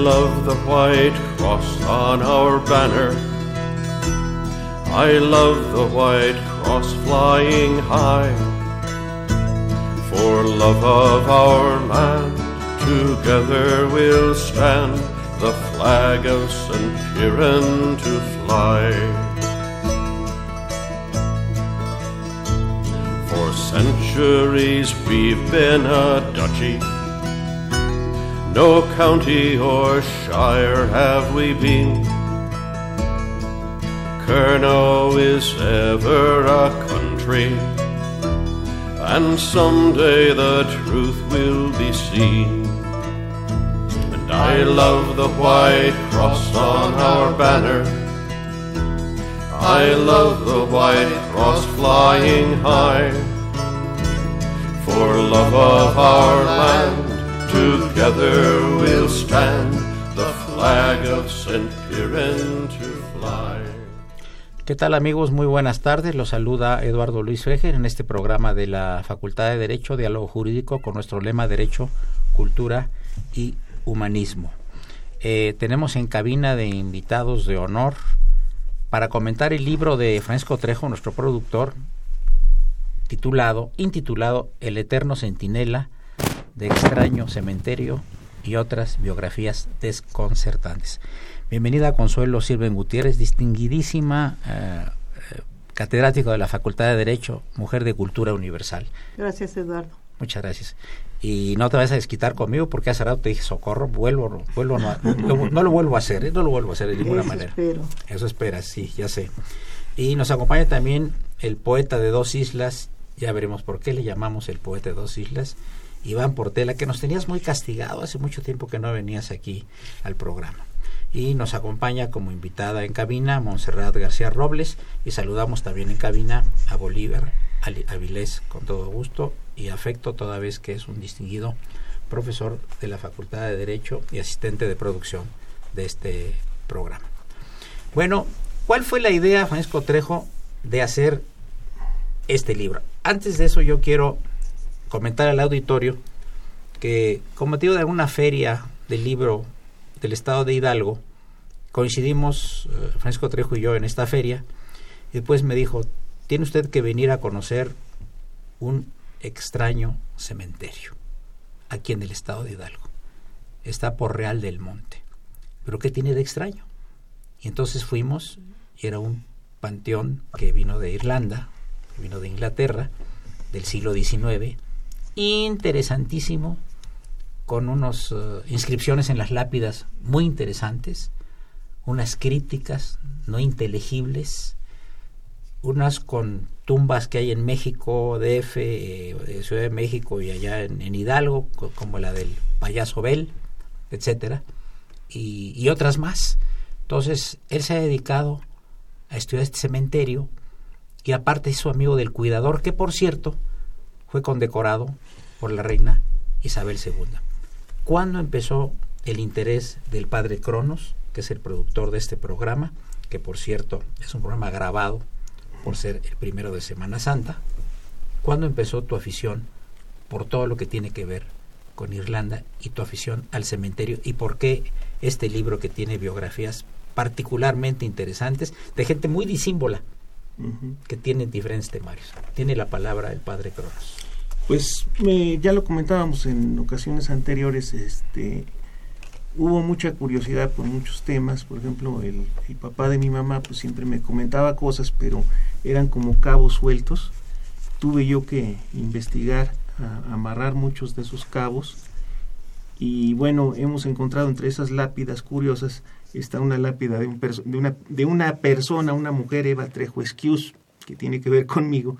Love the white cross on our banner. I love the white cross flying high. For love of our land, together we'll stand, the flag of St. Piran to fly. For centuries we've been a duchy no county or shire have we been. Kernow is ever a country, and someday the truth will be seen. And I love the white cross on our banner. I love the white cross flying high. For love of our land Together we'll stand, the flag of St. to fly. ¿Qué tal amigos? Muy buenas tardes. Los saluda Eduardo Luis Freger en este programa de la Facultad de Derecho, Diálogo Jurídico, con nuestro lema Derecho, Cultura y Humanismo. Eh, tenemos en cabina de invitados de honor para comentar el libro de Francisco Trejo, nuestro productor, titulado, intitulado El Eterno Centinela, de extraño cementerio y otras biografías desconcertantes. Bienvenida Consuelo Sirven Gutiérrez, distinguidísima eh, eh, catedrático de la Facultad de Derecho, mujer de cultura universal. Gracias, Eduardo. Muchas gracias. Y no te vas a desquitar conmigo porque hace rato te dije socorro, vuelvo, vuelvo no, no, lo vuelvo a hacer, ¿eh? no lo vuelvo a hacer de ninguna Eso manera. Espero. Eso esperas, sí, ya sé. Y nos acompaña también el poeta de dos islas, ya veremos por qué le llamamos el poeta de dos islas, Iván Portela, que nos tenías muy castigado hace mucho tiempo que no venías aquí al programa. Y nos acompaña como invitada en cabina Montserrat García Robles y saludamos también en cabina a Bolívar Avilés con todo gusto y afecto toda vez que es un distinguido profesor de la Facultad de Derecho y asistente de producción de este programa. Bueno, ¿cuál fue la idea, Francisco Trejo, de hacer este libro? Antes de eso yo quiero comentar al auditorio que con motivo de alguna feria del libro del estado de Hidalgo, coincidimos eh, Francisco Trejo y yo en esta feria, y después me dijo, tiene usted que venir a conocer un extraño cementerio aquí en el estado de Hidalgo. Está por Real del Monte. ¿Pero qué tiene de extraño? Y entonces fuimos y era un panteón que vino de Irlanda, vino de Inglaterra, del siglo XIX, interesantísimo, con unas uh, inscripciones en las lápidas muy interesantes, unas críticas no inteligibles, unas con tumbas que hay en México, DF, eh, Ciudad de México y allá en, en Hidalgo, como la del payaso Bell, etcétera, y, y otras más. Entonces, él se ha dedicado a estudiar este cementerio y aparte es su amigo del cuidador, que por cierto fue condecorado por la reina Isabel II. ¿Cuándo empezó el interés del padre Cronos, que es el productor de este programa, que por cierto es un programa grabado por ser el primero de Semana Santa? ¿Cuándo empezó tu afición por todo lo que tiene que ver con Irlanda y tu afición al cementerio y por qué este libro que tiene biografías particularmente interesantes de gente muy disímbola que tiene diferentes temarios. Tiene la palabra el padre Cronos. Pues ya lo comentábamos en ocasiones anteriores, este hubo mucha curiosidad por muchos temas, por ejemplo, el, el, papá de mi mamá pues siempre me comentaba cosas, pero eran como cabos sueltos. Tuve yo que investigar amarrar muchos de esos cabos. Y bueno, hemos encontrado entre esas lápidas curiosas, está una lápida de, un de, una, de una persona, una mujer, Eva Trejo Esquius, que tiene que ver conmigo,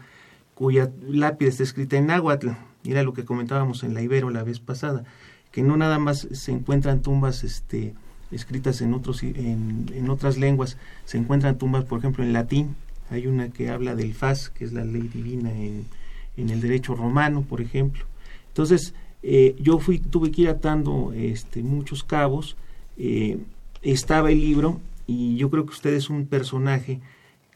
cuya lápida está escrita en náhuatl. Mira lo que comentábamos en la Ibero la vez pasada, que no nada más se encuentran tumbas este, escritas en, otros, en, en otras lenguas, se encuentran tumbas, por ejemplo, en latín. Hay una que habla del faz, que es la ley divina en, en el derecho romano, por ejemplo. Entonces, eh, yo fui, tuve que ir atando este, muchos cabos, eh, estaba el libro y yo creo que usted es un personaje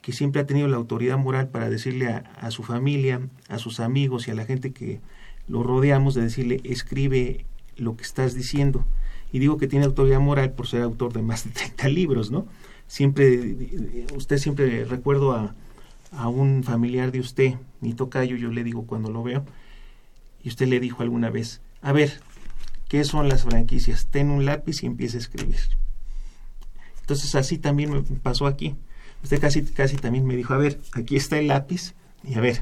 que siempre ha tenido la autoridad moral para decirle a, su familia, a sus amigos y a la gente que lo rodeamos, de decirle, escribe lo que estás diciendo. Y digo que tiene autoridad moral por ser autor de más de 30 libros, ¿no? Siempre, usted siempre recuerdo a, a un familiar de usted, mi tocayo, yo le digo cuando lo veo, y usted le dijo alguna vez, a ver, ¿qué son las franquicias? Ten un lápiz y empieza a escribir. Entonces así también me pasó aquí. Usted casi, casi también me dijo, a ver, aquí está el lápiz, y a ver,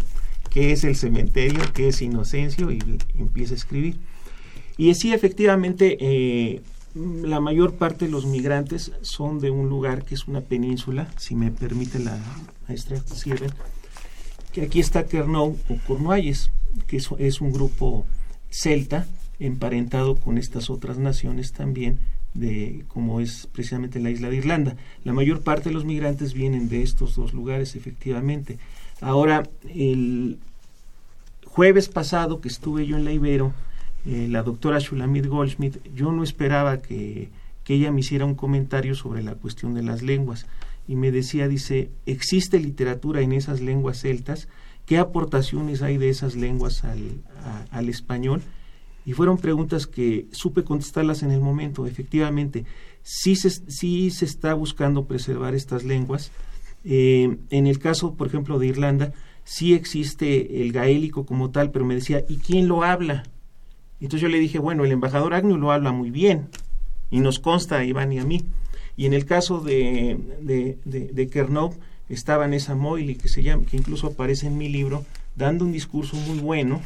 ¿qué es el cementerio? ¿Qué es Inocencio? Y, empieza a escribir. Y sí, efectivamente, eh, la mayor parte de los migrantes son de un lugar que es una península, si me permite la maestra Sirven, que aquí está Kernou o Cornualles, que es, un grupo celta emparentado con estas otras naciones también, de como es precisamente la isla de Irlanda. La mayor parte de los migrantes vienen de estos dos lugares, efectivamente. Ahora, el jueves pasado que estuve yo en la Ibero, eh, la doctora Shulamit Goldschmidt, yo no esperaba que, que ella me hiciera un comentario sobre la cuestión de las lenguas y me decía, dice, ¿existe literatura en esas lenguas celtas? ¿Qué aportaciones hay de esas lenguas al, al español? Y fueron preguntas que supe contestarlas en el momento. Efectivamente, sí se, sí se está buscando preservar estas lenguas. Eh, en el caso, por ejemplo, de Irlanda, sí existe el gaélico como tal, pero me decía, ¿y quién lo habla? Entonces yo le dije, bueno, el embajador Agnew lo habla muy bien y nos consta a Iván y a mí. Y en el caso de, de, de, de Kernow estaba Nessa Moyle, que, se llama, que incluso aparece en mi libro, dando un discurso muy bueno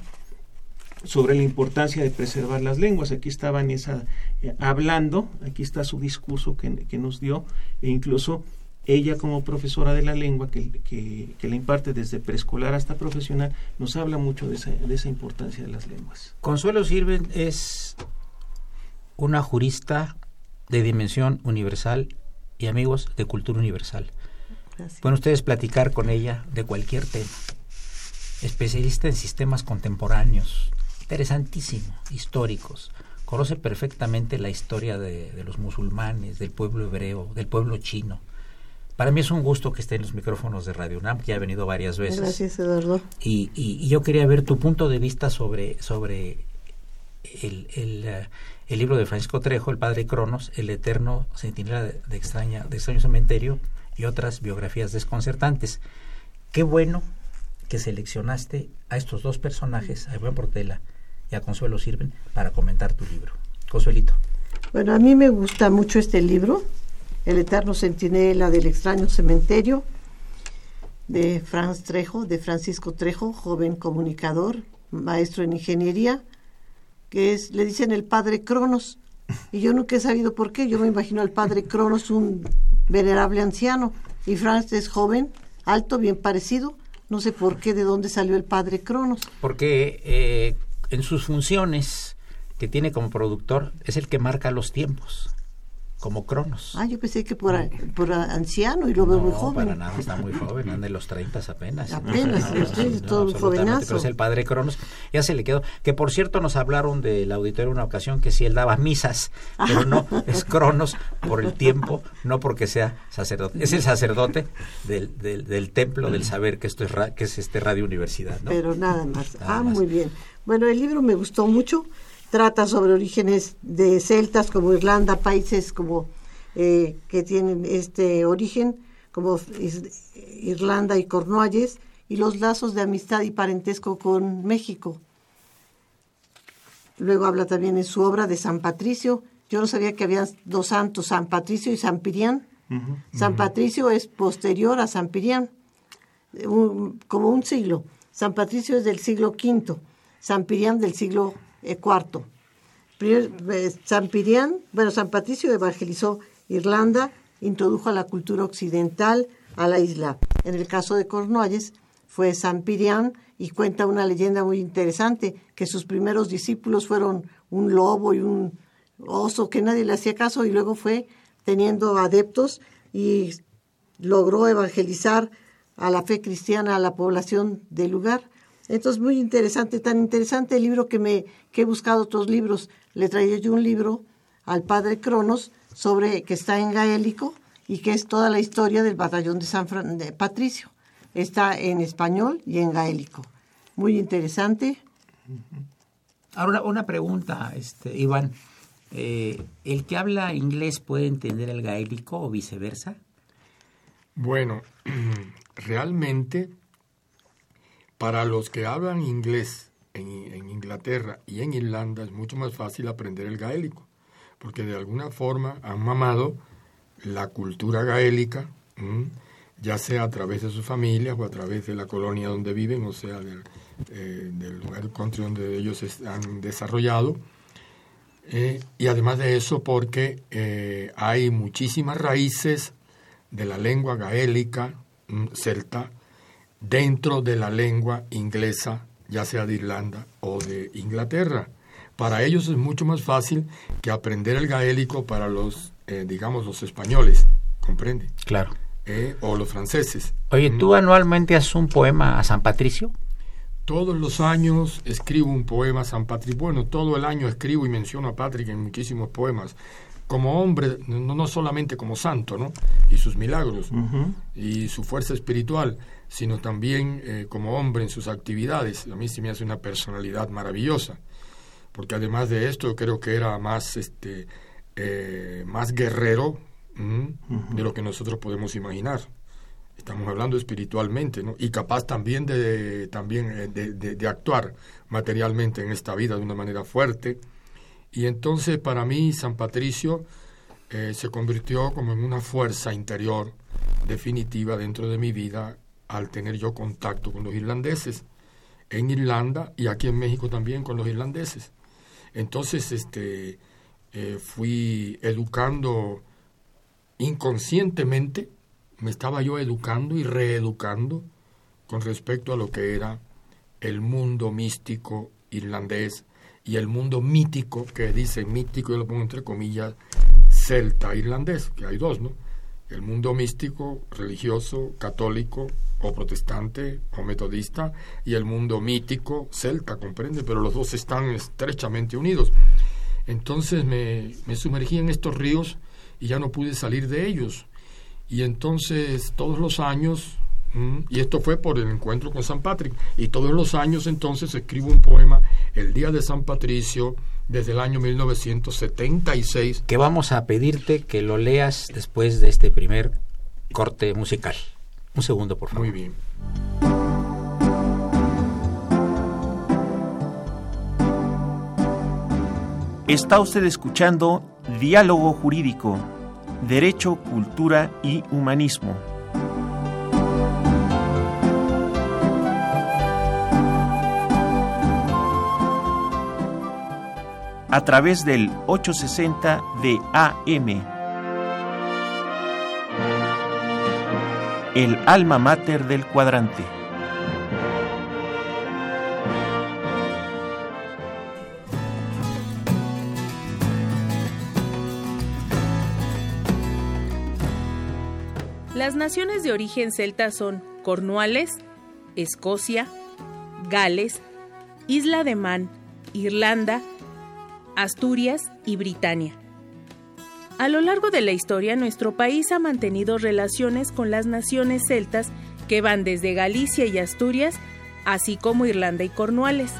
sobre la importancia de preservar las lenguas. Aquí estaba Nessa eh, hablando, aquí está su discurso que, que, nos dio, e incluso ella como profesora de la lengua, que, que, que la imparte desde preescolar hasta profesional, nos habla mucho de esa, de esa importancia de las lenguas. Consuelo Sirven es una jurista de dimensión universal y amigos de cultura universal. Gracias. Pueden ustedes platicar con ella de cualquier tema. Especialista en sistemas contemporáneos, interesantísimo, históricos. Conoce perfectamente la historia de, de, los musulmanes, del pueblo hebreo, del pueblo chino. Para mí es un gusto que esté en los micrófonos de Radio UNAM, que ha venido varias veces. Gracias, Eduardo. Y, y, y yo quería ver tu punto de vista sobre, sobre el, el, uh, el libro de Francisco Trejo, El Padre Cronos, El Eterno Centinela de, de, extraña, de Extraño Cementerio y otras biografías desconcertantes. Qué bueno que seleccionaste a estos dos personajes, a Iván Portela y a Consuelo Sirven, para comentar tu libro. Consuelito. Bueno, a mí me gusta mucho este libro, El Eterno Centinela del Extraño Cementerio, de Franz Trejo, de Francisco Trejo, joven comunicador, maestro en ingeniería, que es, le dicen el padre Cronos. Y yo nunca he sabido por qué. Yo me imagino al padre Cronos, un venerable anciano. Y Franz es joven, alto, bien parecido. No sé por qué, de dónde salió el padre Cronos. Porque eh, en sus funciones que tiene como productor es el que marca los tiempos. como Cronos. Ah, yo pensé que por, a- por a- anciano y lo veo muy No, joven. para nada, está muy joven, anda en los 30 apenas. Apenas, No, los 30, no, todo un jovenazo. Pero es el padre Cronos, ya se le quedó. Que por cierto nos hablaron del auditorio una ocasión que si él daba misas, pero no, es Cronos por el tiempo, no porque sea sacerdote. Es el sacerdote del, del, del templo del saber que esto es, ra- que es este Radio Universidad. Pero nada más. Nada ah, más. muy bien. Bueno, el libro me gustó mucho. Trata sobre orígenes de celtas como Irlanda, países como eh, que tienen este origen, como Is- Irlanda y Cornualles, y los lazos de amistad y parentesco con México. Luego habla también en su obra de San Patricio. Yo no sabía que había dos santos, San Patricio y San Pirián. San Patricio es posterior a San Pirián un- como un siglo. San Patricio es del siglo V, San Pirián del siglo eh, IV. Eh, San Pirián, bueno, San Patricio evangelizó Irlanda, introdujo a la cultura occidental a la isla. En el caso de Cornualles fue San Pirián y cuenta una leyenda muy interesante, que sus primeros discípulos fueron un lobo y un oso que nadie le hacía caso y luego fue teniendo adeptos y logró evangelizar a la fe cristiana a la población del lugar. Entonces, muy interesante, tan interesante el libro que me que he buscado otros libros. Le traía yo un libro al padre Cronos sobre que está en gaélico y que es toda la historia del batallón de San Fran- de Patricio. Está en español y en gaélico. Muy interesante. Ahora, una, una pregunta, este, Iván. Eh, ¿El que habla inglés puede entender el gaélico o viceversa? Bueno, realmente para los que hablan inglés en, Inglaterra y en Irlanda es mucho más fácil aprender el gaélico, porque de alguna forma han mamado la cultura gaélica, ya sea a través de sus familias o a través de la colonia donde viven, o sea, del, eh, del lugar country donde ellos se han desarrollado. Eh, y además de eso, porque eh, hay muchísimas raíces de la lengua gaélica celta dentro de la lengua inglesa, ya sea de Irlanda o de Inglaterra. Para ellos es mucho más fácil que aprender el gaélico para los, eh, digamos, los españoles, ¿comprende? Claro. Eh, o los franceses. Oye, ¿tú anualmente haces un poema a San Patricio? Todos los años escribo un poema a San Patrick. Bueno, todo el año escribo y menciono a Patrick en muchísimos poemas. Como hombre, no, no solamente como santo, ¿no? Y sus milagros y su fuerza espiritual, sino también eh, como hombre en sus actividades. A mí sí me hace una personalidad maravillosa. Porque además de esto, creo que era más, este, eh, más guerrero de lo que nosotros podemos imaginar estamos hablando espiritualmente, ¿no? Y capaz también de, también eh, de, de- de actuar materialmente en esta vida de una manera fuerte. Y entonces para mí San Patricio eh, se convirtió como en una fuerza interior definitiva dentro de mi vida al tener yo contacto con los irlandeses en Irlanda y aquí en México también con los irlandeses. Entonces, este, eh, fui educando inconscientemente me estaba yo educando y reeducando con respecto a lo que era el mundo místico irlandés y el mundo mítico, que dice mítico, yo lo pongo entre comillas, celta irlandés, que hay dos, ¿no? El mundo místico, religioso, católico o protestante o metodista, y el mundo mítico, celta, comprende, pero los dos están estrechamente unidos. Entonces me, me sumergí en estos ríos y ya no pude salir de ellos. Y entonces todos los años, mm, y esto fue por el encuentro con San Patrick, y todos los años entonces escribo un poema el día de San Patricio desde el año 1976. Que vamos a pedirte que lo leas después de este primer corte musical. Un segundo, por favor. Muy bien. Está usted escuchando Diálogo Jurídico, Derecho, Cultura y Humanismo. A través del 860 de AM. El alma mater del cuadrante. Las naciones de origen celta son Cornualles, Escocia, Gales, Isla de Man, Irlanda, Asturias y Britania. A lo largo de la historia, nuestro país ha mantenido relaciones con las naciones celtas que van desde Galicia y Asturias, así como Irlanda y Cornualles.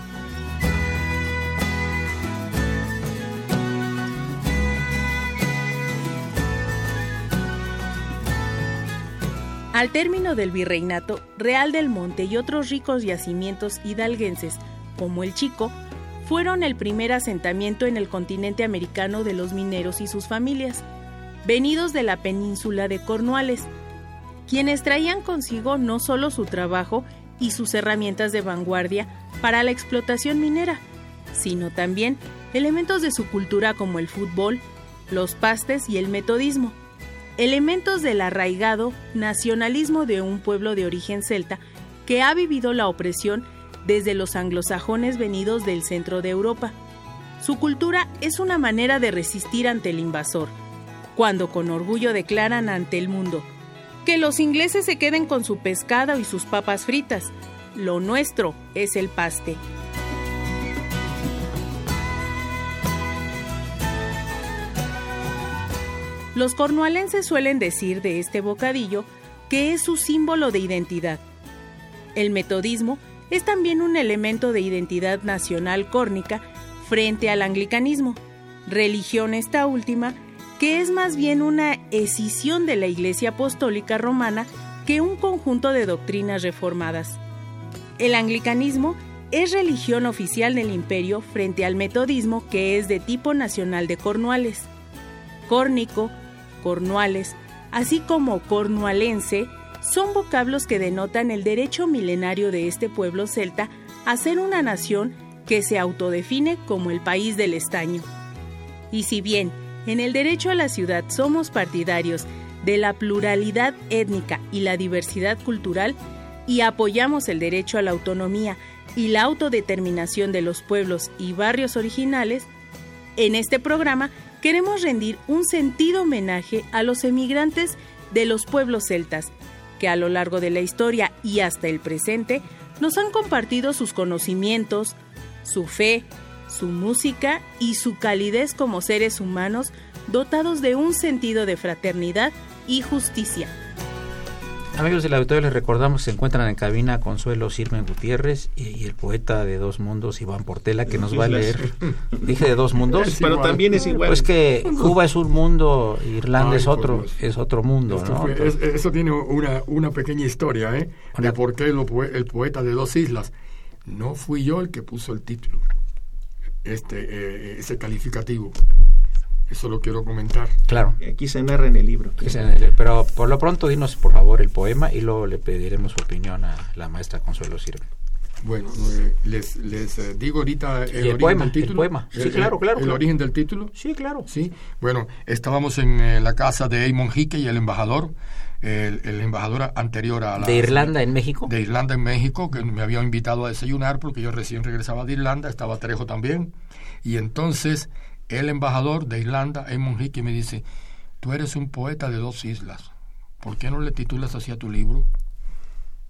Al término del virreinato, Real del Monte y otros ricos yacimientos hidalguenses, como el Chico, fueron el primer asentamiento en el continente americano de los mineros y sus familias, venidos de la península de Cornualles, quienes traían consigo no solo su trabajo y sus herramientas de vanguardia para la explotación minera, sino también elementos de su cultura como el fútbol, los pastes y el metodismo, elementos del arraigado nacionalismo de un pueblo de origen celta que ha vivido la opresión desde los anglosajones venidos del centro de Europa. Su cultura es una manera de resistir ante el invasor, cuando con orgullo declaran ante el mundo que los ingleses se queden con su pescado y sus papas fritas. Lo nuestro es el paste. Los cornualenses suelen decir de este bocadillo que es su símbolo de identidad. El metodismo es también un elemento de identidad nacional córnica frente al anglicanismo, religión esta última que es más bien una escisión de la Iglesia Apostólica Romana que un conjunto de doctrinas reformadas. El anglicanismo es religión oficial del imperio frente al metodismo que es de tipo nacional de Cornuales. Córnico, Cornuales, así como cornualense, son vocablos que denotan el derecho milenario de este pueblo celta a ser una nación que se autodefine como el país del estaño. Y si bien en el derecho a la ciudad somos partidarios de la pluralidad étnica y la diversidad cultural y apoyamos el derecho a la autonomía y la autodeterminación de los pueblos y barrios originales, en este programa queremos rendir un sentido homenaje a los emigrantes de los pueblos celtas que a lo largo de la historia y hasta el presente nos han compartido sus conocimientos, su fe, su música y su calidez como seres humanos dotados de un sentido de fraternidad y justicia. Amigos del auditorio, les recordamos que se encuentran en cabina Consuelo Sirmen Gutiérrez y, el poeta de Dos Mundos, Iván Portela, que nos va a leer. Dije de Dos Mundos. Pero también es igual. Pues que Cuba es un mundo, Irlanda es otro, es otro mundo, ¿no? eso tiene una, una pequeña historia, ¿eh? De por qué el poeta de Dos Islas. No fui yo el que puso el título, este, eh, ese calificativo. Eso lo quiero comentar. Claro. Aquí se narra en el libro. Pero por lo pronto dinos por favor el poema y luego le pediremos su opinión a la maestra Consuelo Sirve. Bueno, eh, les, les eh, digo ahorita el, origen poema, del título. El poema. Sí, claro, claro. ¿El origen del título? Sí, claro. Sí. Bueno, estábamos en eh, la casa de Eamon Hickey y el embajador, el, el, embajador anterior a la... ¿De Irlanda en México? De Irlanda en México, que me había invitado a desayunar porque yo recién regresaba de Irlanda, estaba Trejo también. Y entonces el embajador de Irlanda, Eamon Hickey, me dice, tú eres un poeta de dos islas, ¿por qué no le titulas así a tu libro?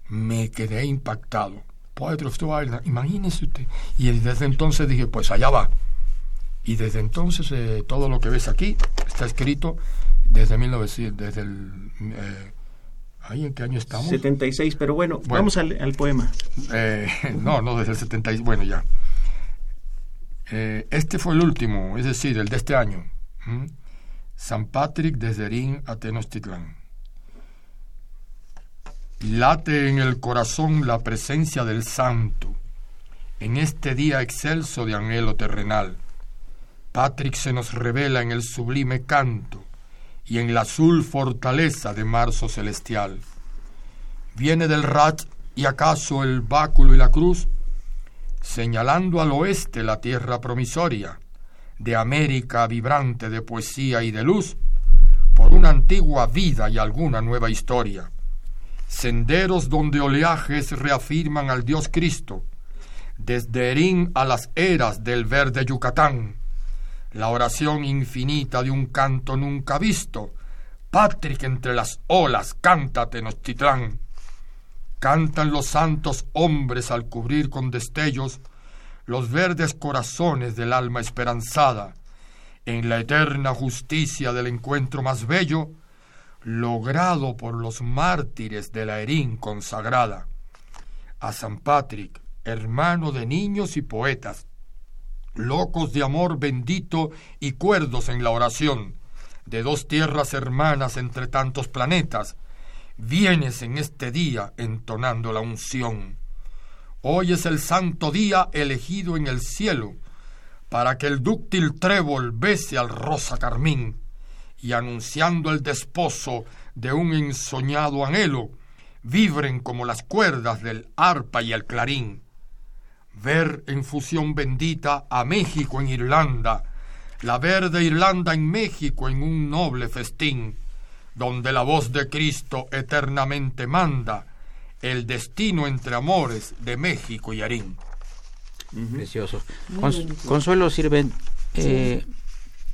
Me quedé impactado. Poetry of Two Islands, imagínese usted. Y desde entonces dije, pues allá va. Y desde entonces eh, todo lo que ves aquí está escrito desde 1900, desde el... Eh, ¿Ahí en qué año estamos? 76, pero bueno, vamos al, al poema. Eh, no, no, desde el 76, bueno, ya. Eh, este fue el último, es decir, el de este año. San Patrick desde Rin a Tenochtitlán. Late en el corazón la presencia del Santo, en este día excelso de anhelo terrenal. Patrick se nos revela en el sublime canto y en la azul fortaleza de marzo celestial. Viene del Rat y acaso el báculo y la cruz señalando al oeste la tierra promisoria, de América vibrante de poesía y de luz, por una antigua vida y alguna nueva historia. Senderos donde oleajes reafirman al Dios Cristo, desde Erín a las eras del verde Yucatán, la oración infinita de un canto nunca visto, Patrick entre las olas, canta Tenochtitlán. Cantan los santos hombres al cubrir con destellos los verdes corazones del alma esperanzada, en la eterna justicia del encuentro más bello, logrado por los mártires de la Erín consagrada. A San Patrick, hermano de niños y poetas, locos de amor bendito y cuerdos en la oración, de dos tierras hermanas entre tantos planetas, vienes en este día entonando la unción. Hoy es el santo día elegido en el cielo, para que el dúctil trébol bese al rosa carmín, y anunciando el desposo de un ensoñado anhelo, vibren como las cuerdas del arpa y el clarín. Ver en fusión bendita a México en Irlanda, la verde Irlanda en México en un noble festín, donde la voz de Cristo eternamente manda el destino entre amores de México y Arín. Precioso. Consuelo Sirven, eh,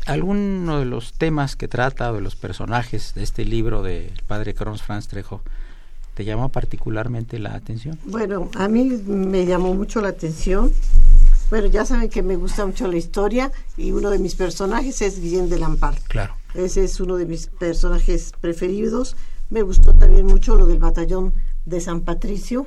¿alguno de los temas que trata o de los personajes de este libro del padre Carlos Franz Trejo te llamó particularmente la atención? Bueno, a mí me llamó mucho la atención. Bueno, ya saben que me gusta mucho la historia y uno de mis personajes es Guillén de Lampard. Claro. Ese es uno de mis personajes preferidos. Me gustó también mucho lo del batallón de San Patricio.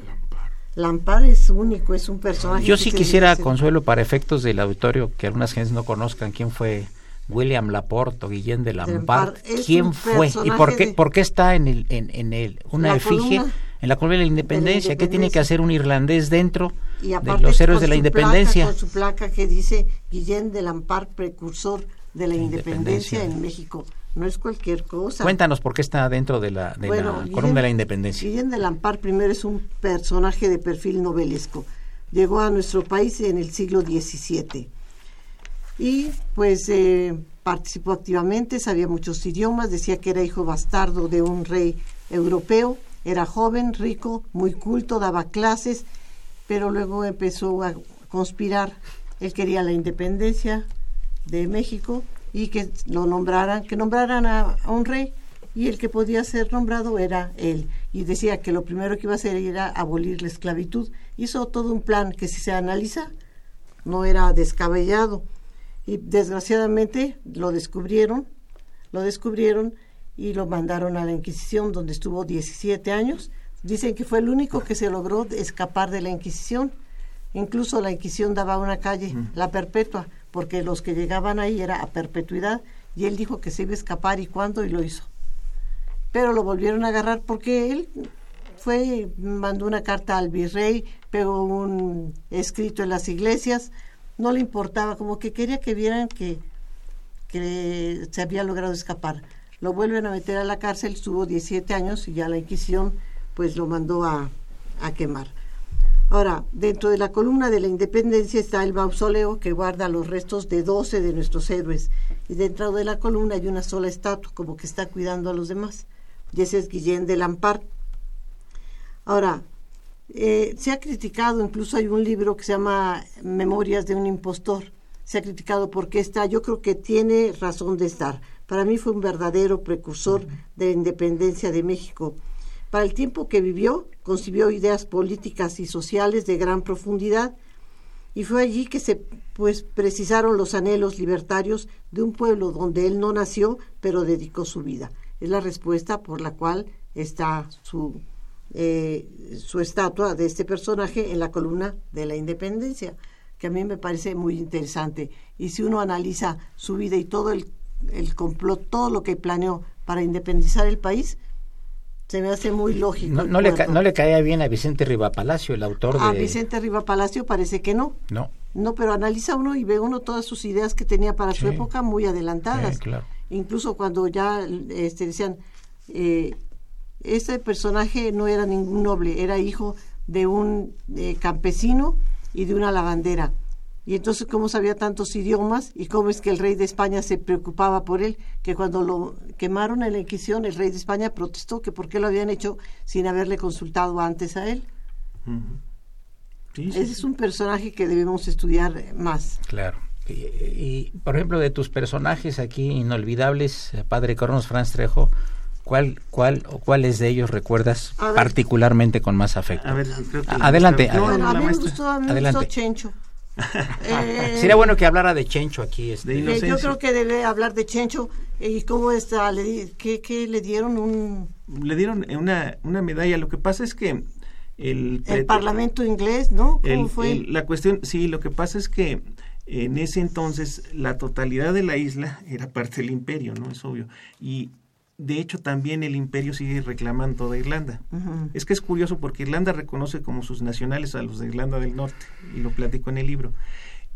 Lampard es único, es un personaje. Yo sí quisiera, Consuelo, para efectos del auditorio, que algunas gentes no conozcan quién fue William Laporte o Guillén de Lampard. ¿Quién fue? ¿Y por qué, por qué está en, el, en, en el, una efigie en la columna de la independencia? ¿Qué tiene que hacer un irlandés dentro de los héroes de la independencia? con su placa que dice Guillén de Lampard, precursor de la, independencia en México no es cualquier cosa. Cuéntanos por qué está dentro de la, de columna de la independencia. Guillén de Lampar primero es un personaje de perfil novelesco. Llegó a nuestro país en el siglo XVII y pues eh, participó activamente, sabía muchos idiomas, decía que era hijo bastardo de un rey europeo, era joven, rico, muy culto, daba clases, pero luego empezó a conspirar. Él quería la independencia de México y que lo nombraran, que nombraran a, un rey y el que podía ser nombrado era él. Y decía que lo primero que iba a hacer era abolir la esclavitud. Hizo todo un plan que si se analiza no era descabellado. Y desgraciadamente lo descubrieron, lo descubrieron y lo mandaron a la Inquisición donde estuvo 17 años. Dicen que fue el único que se logró escapar de la Inquisición. Incluso la Inquisición daba una calle, la perpetua, porque los que llegaban ahí era a perpetuidad y él dijo que se iba a escapar y cuándo y lo hizo. Pero lo volvieron a agarrar porque él fue, mandó una carta al virrey, pegó un escrito en las iglesias, no le importaba, como que quería que vieran que, se había logrado escapar. Lo vuelven a meter a la cárcel, estuvo 17 años y ya la Inquisición pues lo mandó a, a quemar. Ahora, dentro de la columna de la independencia está el mausoleo que guarda los restos de 12 de nuestros héroes. Y dentro de la columna hay una sola estatua, como que está cuidando a los demás. Y ese es Guillén de Lampard. Ahora, eh, se ha criticado, incluso hay un libro que se llama Memorias de un impostor. Se ha criticado porque está, yo creo que tiene razón de estar. Para mí fue un verdadero precursor de la independencia de México para el tiempo que vivió, concibió ideas políticas y sociales de gran profundidad y fue allí que se pues precisaron los anhelos libertarios de un pueblo donde él no nació, pero dedicó su vida. Es la respuesta por la cual está su, eh, su estatua de este personaje en la columna de la independencia, que a mí me parece muy interesante. Y si uno analiza su vida y todo el, el complot, todo lo que planeó para independizar el país, se me hace muy lógico. No, le, no le caía bien a Vicente Palacio, el autor de... A Vicente Palacio parece que no. No. No, pero analiza uno y ve uno todas sus ideas que tenía para su época muy adelantadas. claro. Incluso cuando ya este, decían, eh, este personaje no era ningún noble, era hijo de un eh, campesino y de una lavandera. Y entonces, ¿cómo sabía tantos idiomas? ¿Y cómo es que el rey de España se preocupaba por él? Que cuando lo quemaron en la Inquisición, el rey de España protestó que por qué lo habían hecho sin haberle consultado antes a él. Ese es un personaje que debemos estudiar más. Claro. Y, por ejemplo, de tus personajes aquí inolvidables, Padre Cronos Franz Trejo, ¿Cuál, cuál o cuáles de ellos recuerdas ver. particularmente con más afecto? A ver, creo que A- la adelante. no, no, a mí me gustó, a mí me Adelante. gustó Chencho. Eh, Sería bueno que hablara de Chencho aquí. Este. De eh, yo creo que debe hablar de Chencho y cómo está, le, di- ¿qué, qué le dieron un Le dieron una, una medalla. Lo que pasa es que el, el parlamento inglés, ¿no? ¿Cómo el- fue? el- la cuestión, sí, lo que pasa es que en ese entonces la totalidad de la isla era parte del imperio, ¿no? Es obvio. Y de hecho también el imperio sigue reclamando toda Irlanda. Es que es curioso porque Irlanda reconoce como sus nacionales a los de Irlanda del Norte, y lo platico en el libro.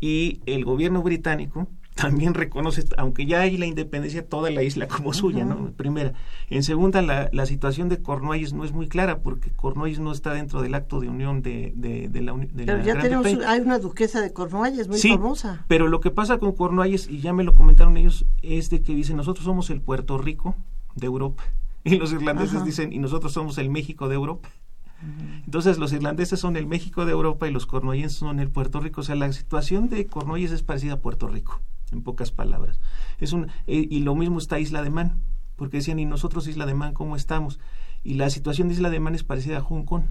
Y el gobierno británico también reconoce, aunque ya hay la independencia, toda la isla como suya, ¿no? Primera. En segunda, la, la situación de Cornualles no es muy clara porque Cornualles no está dentro del acto de unión de, de, de la, uni- de Pero la ya tenemos, hay una duquesa de Cornualles muy Sí, famosa. Pero lo que pasa con Cornualles, y ya me lo comentaron ellos, es de que dicen, nosotros somos el Puerto Rico de Europa. Y los irlandeses Ajá. dicen, y nosotros somos el México de Europa. Entonces los irlandeses son el México de Europa y los cornuallenses son el Puerto Rico. O sea, la situación de Cornualles es parecida a Puerto Rico, en pocas palabras. Es un, eh, y lo mismo está Isla de Man, porque decían, y nosotros Isla de Man, ¿cómo estamos? Y la situación de Isla de Man es parecida a Hong Kong,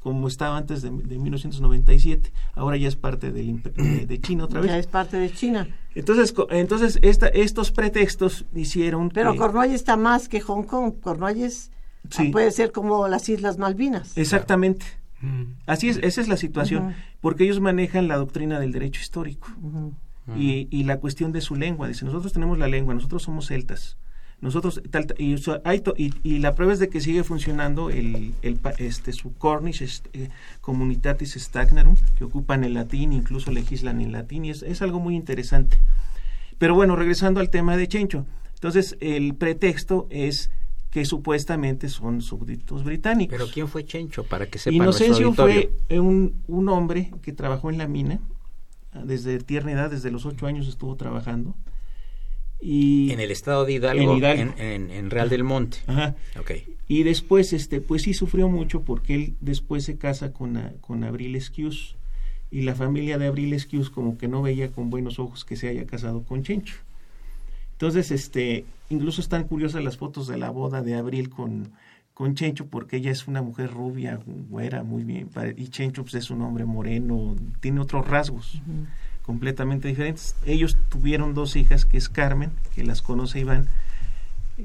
como estaba antes de, de 1997. Ahora ya es parte del, de, de China otra vez. Ya es parte de China. Entonces, entonces esta, estos pretextos hicieron Pero que- Cornualles está más que Hong Kong. Cornualles Sí. ah, puede ser como las Islas Malvinas. Exactamente. Mm. Así es, esa es la situación, porque ellos manejan la doctrina del derecho histórico y, y la cuestión de su lengua. Dice, nosotros tenemos la lengua, nosotros somos celtas. Nosotros, tal, y, y, y la prueba es de que sigue funcionando el, el este, su Cornish est- eh, Communitatis Stagnarum, que ocupan el latín, incluso legislan en latín, y es, es algo muy interesante. Pero bueno, regresando al tema de Chencho. Entonces, el pretexto es que supuestamente son súbditos británicos. Pero ¿quién fue Chencho? Para que sepa Inocencio fue un, un hombre que trabajó en la mina desde tierna edad, desde los ocho años estuvo trabajando. Y, En el estado de Hidalgo, En en, Hidalgo. en- en Real del Monte. Ajá. Ok. y después, este, pues sí sufrió mucho porque él después se casa con, a- con Abril Esquius y la familia de Abril Esquius como que no veía con buenos ojos que se haya casado con Chencho. Entonces, este, incluso están curiosas las fotos de la boda de Abril con, con Chencho, porque ella es una mujer rubia, güera, muy bien, y Chencho pues, es un hombre moreno, tiene otros rasgos completamente diferentes. Ellos tuvieron dos hijas, que es Carmen, que las conoce Iván,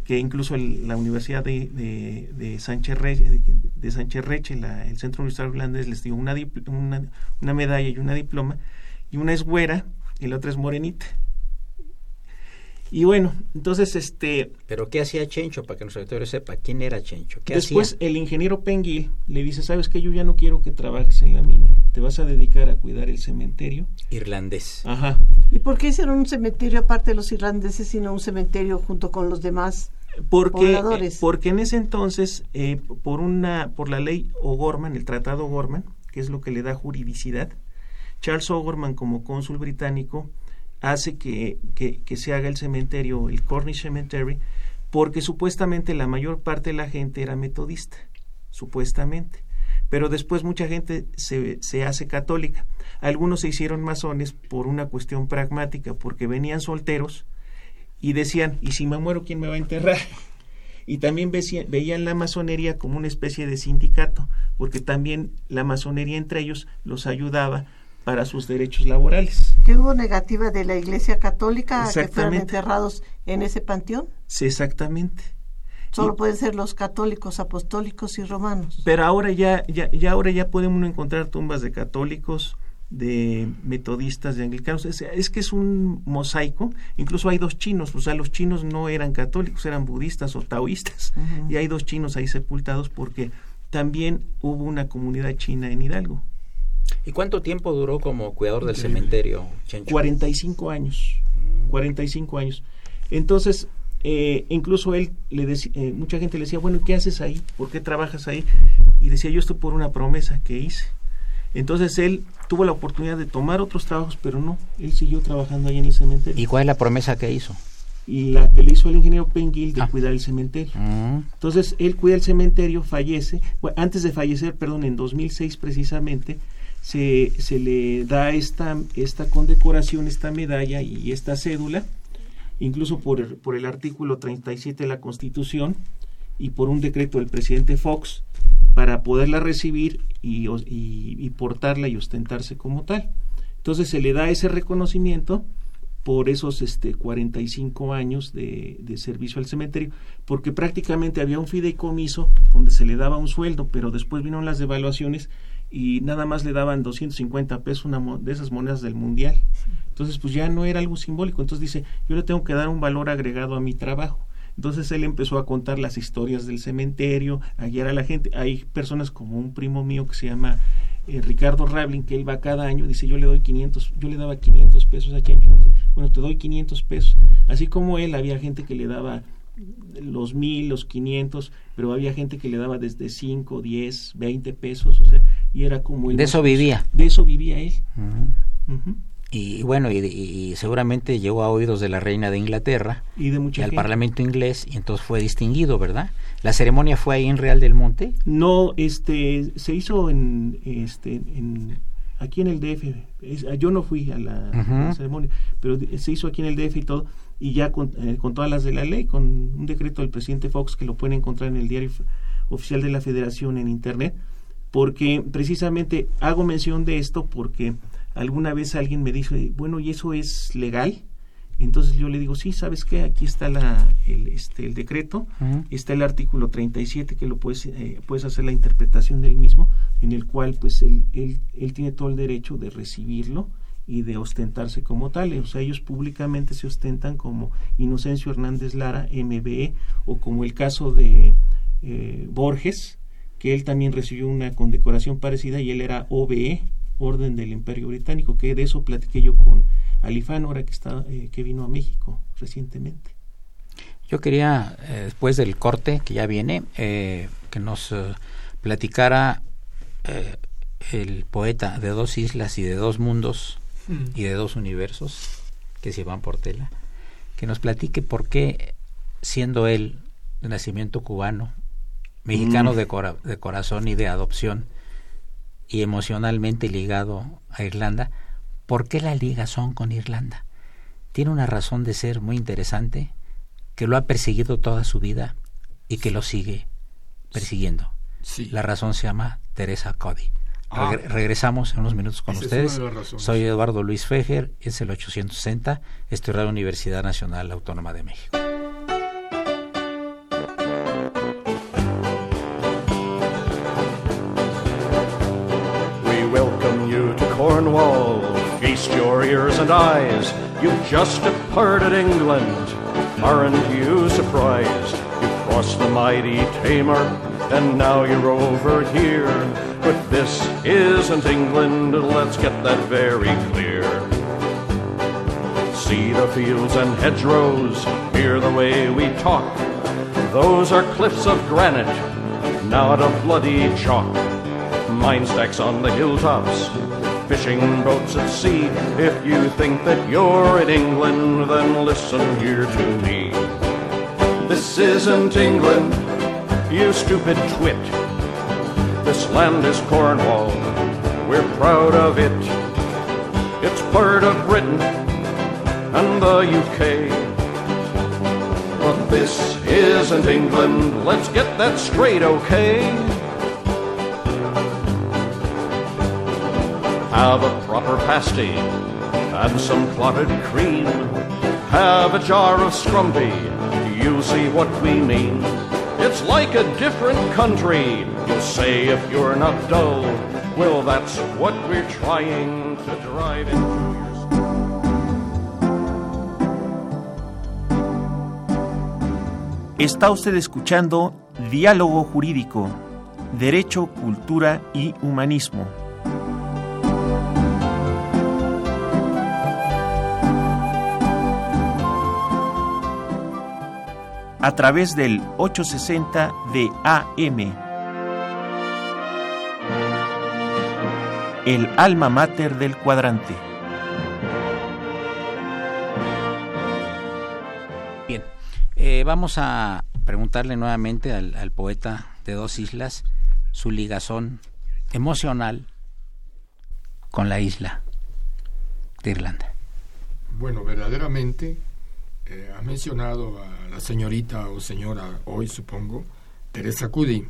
que incluso la Universidad de, de, de Sánchez Reche, de, Sánchez Reche, la- el Centro Universitario Irlandés, les dio una, una, una medalla y una diploma, y una es güera y la otra es morenita. Y bueno, entonces este Pero ¿qué hacía Chencho? Para que nuestro auditorio sepa. ¿Quién era Chencho? ¿Qué después hacía? el ingeniero Penguil le dice, sabes que yo ya no quiero que trabajes en la mina, te vas a dedicar a cuidar el cementerio. Irlandés. Ajá. ¿Y por qué hicieron un cementerio aparte de los irlandeses, sino un cementerio junto con los demás? Porque, pobladores. eh, porque en ese entonces, eh, por una, por la ley O'Gorman, el Tratado O'Gorman, que es lo que le da juridicidad, Charles O'Gorman como cónsul británico hace que, que, se haga el cementerio, el Cornish Cemetery, porque supuestamente la mayor parte de la gente era metodista, supuestamente. Pero después mucha gente se, se hace católica. Algunos se hicieron masones por una cuestión pragmática, porque venían solteros y decían, ¿y si me muero quién me va a enterrar? Y también veía- veían la masonería como una especie de sindicato, porque también la masonería entre ellos los ayudaba para sus derechos laborales. ¿Que hubo negativa de la Iglesia Católica a que fueran enterrados en ese panteón? Sí, exactamente. Solo Y- pueden ser los católicos, apostólicos y romanos. Pero ahora ya, ya, ya ahora ya podemos encontrar tumbas de católicos, de metodistas, de anglicanos. Es, es que es un mosaico. Incluso hay dos chinos. O sea, los chinos no eran católicos, eran budistas o taoístas. Y hay dos chinos ahí sepultados porque también hubo una comunidad china en Hidalgo. ¿Y cuánto tiempo duró como cuidador del Increíble. cementerio, Chencho? 45 años. 45 años. Entonces, eh, incluso él, le deci- eh, mucha gente le decía, bueno, ¿qué haces ahí? ¿Por qué trabajas ahí? Y decía, yo estoy por una promesa que hice. Entonces él tuvo la oportunidad de tomar otros trabajos, pero no, él siguió trabajando ahí en el cementerio. ¿Y cuál es la promesa que hizo? Y la que le hizo el ingeniero Penguil de Ah. cuidar el cementerio. Mm. Entonces él cuida el cementerio, fallece, bueno, antes de fallecer, perdón, en 2006 precisamente, se, se le da esta, esta condecoración, esta medalla y esta cédula incluso por, por el artículo 37 de la Constitución y por un decreto del presidente Fox para poderla recibir y, y, portarla y ostentarse como tal. Entonces se le da ese reconocimiento por esos este, 45 años de, de, servicio al cementerio, porque prácticamente había un fideicomiso donde se le daba un sueldo, pero después vinieron las devaluaciones y nada más le daban 250 pesos una de esas monedas del mundial. Entonces, pues ya no era algo simbólico. Entonces dice, yo le tengo que dar un valor agregado a mi trabajo. Entonces él empezó a contar las historias del cementerio, a guiar a la gente. Hay personas como un primo mío que se llama eh, Ricardo Rablin, que él va cada año, dice, yo le doy 500, yo le daba 500 pesos a Chencho. bueno, te doy 500 pesos. Así como él, había gente que le daba los mil, los 500, pero había gente que le daba desde 5, 10, 20 pesos, o sea, y era como... de eso vivía. De eso vivía él. Y bueno, y, seguramente llegó a oídos de la reina de Inglaterra y, de al Parlamento inglés y entonces fue distinguido, ¿verdad? ¿La ceremonia fue ahí en Real del Monte? No, este, se hizo en, este, en, aquí en el DF. yo no fui a la, ceremonia, pero se hizo aquí en el DF y todo, y ya con, eh, con todas las de la ley, con un decreto del presidente Fox que lo pueden encontrar en el diario oficial de la Federación en Internet, porque precisamente hago mención de esto porque alguna vez alguien me dice, bueno, ¿y eso es legal? Entonces yo le digo, sí, ¿sabes qué? Aquí está la, el, este, el decreto, está el artículo 37 que lo puedes, eh, puedes hacer la interpretación del mismo, en el cual pues él, él, él tiene todo el derecho de recibirlo y de ostentarse como tal. O sea, ellos públicamente se ostentan como Inocencio Hernández Lara, MBE, o como el caso de eh, Borges, que él también recibió una condecoración parecida y él era OBE, orden del Imperio Británico, que de eso platiqué yo con Alifán, ahora que, está, eh, que vino a México recientemente. Yo quería, eh, después del corte que ya viene, eh, que nos platicara el poeta de dos islas y de dos mundos hmm. y de dos universos, que se van por tela, que nos platique por qué, siendo él de nacimiento cubano, mexicano mm. de, de corazón y de adopción, y emocionalmente ligado a Irlanda, ¿por qué la ligazón con Irlanda? Tiene una razón de ser muy interesante que lo ha perseguido toda su vida y que lo sigue persiguiendo. La razón se llama Teresa Cody. Ah. regresamos en unos minutos con ustedes. Soy Eduardo Luis Fejer, es el 860, estudiar en la Universidad Nacional Autónoma de México. Cornwall, feast your ears and eyes. You've just departed England, aren't you surprised? You've crossed the mighty Tamar, and now you're over here. But this isn't England, let's get that very clear. See the fields and hedgerows, hear the way we talk. Those are cliffs of granite, not of bloody chalk. Mine stacks on the hilltops, fishing boats at sea. If you think that you're in England, then listen here to me. This isn't England, you stupid twit. This land is Cornwall, we're proud of it. It's part of Britain and the UK. But this isn't England, let's get that straight, okay? Have a proper pasty and some clotted cream. Have a jar of scrumpy, you'll see what we mean. It's like a different country, you'll say if you're not dull. Well, that's what we're trying to drive into Está usted escuchando Diálogo Jurídico, Derecho, Cultura y Humanismo. A través del 860 de AM. El alma mater del cuadrante. Bien, eh, vamos a preguntarle nuevamente al, al poeta de dos islas su ligazón emocional con la isla de Irlanda. Bueno, verdaderamente eh, ha mencionado a la señorita o señora hoy, supongo, Teresa Cudi.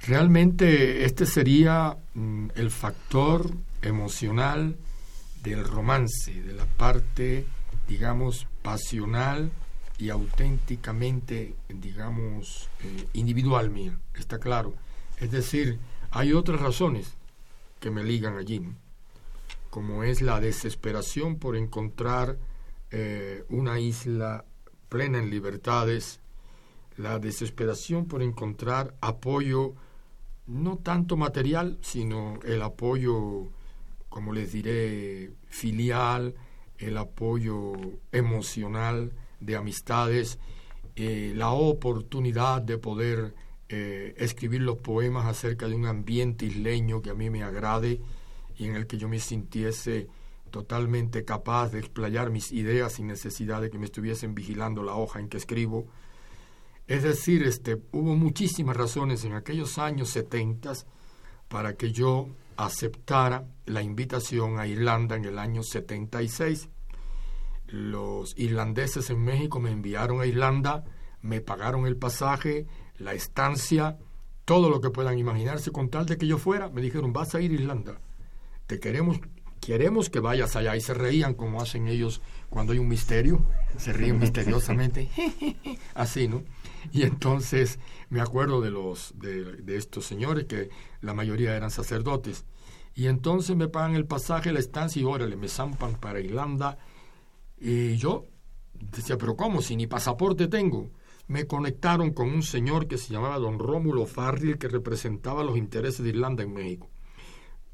Realmente este sería mm, el factor emocional del romance, de la parte, digamos, pasional y auténticamente, digamos, eh, individual mía, está claro. Es decir, hay otras razones que me ligan allí, como es la desesperación por encontrar eh, una isla plena en libertades, la desesperación por encontrar apoyo, no tanto material, sino el apoyo, como les diré, filial, el apoyo emocional de amistades, eh, la oportunidad de poder eh, escribir los poemas acerca de un ambiente isleño que a mí me agrade y en el que yo me sintiese totalmente capaz de explayar mis ideas sin necesidad de que me estuviesen vigilando la hoja en que escribo. Es decir, este, hubo muchísimas razones en aquellos años setentas para que yo aceptara la invitación a Irlanda en el año 76. Los irlandeses en México me enviaron a Irlanda, me pagaron el pasaje, la estancia, todo lo que puedan imaginarse con tal de que yo fuera. Me dijeron, vas a ir a Irlanda, te queremos, queremos que vayas allá. Y se reían como hacen ellos cuando hay un misterio, se ríen misteriosamente, así, ¿no? Y entonces me acuerdo de, los, de, de estos señores, que la mayoría eran sacerdotes. Y entonces me pagan el pasaje, la estancia y órale, me zampan para Irlanda y yo decía, pero ¿cómo? Si ni pasaporte tengo. Me conectaron con un señor que se llamaba don Rómulo Farril, que representaba los intereses de Irlanda en México.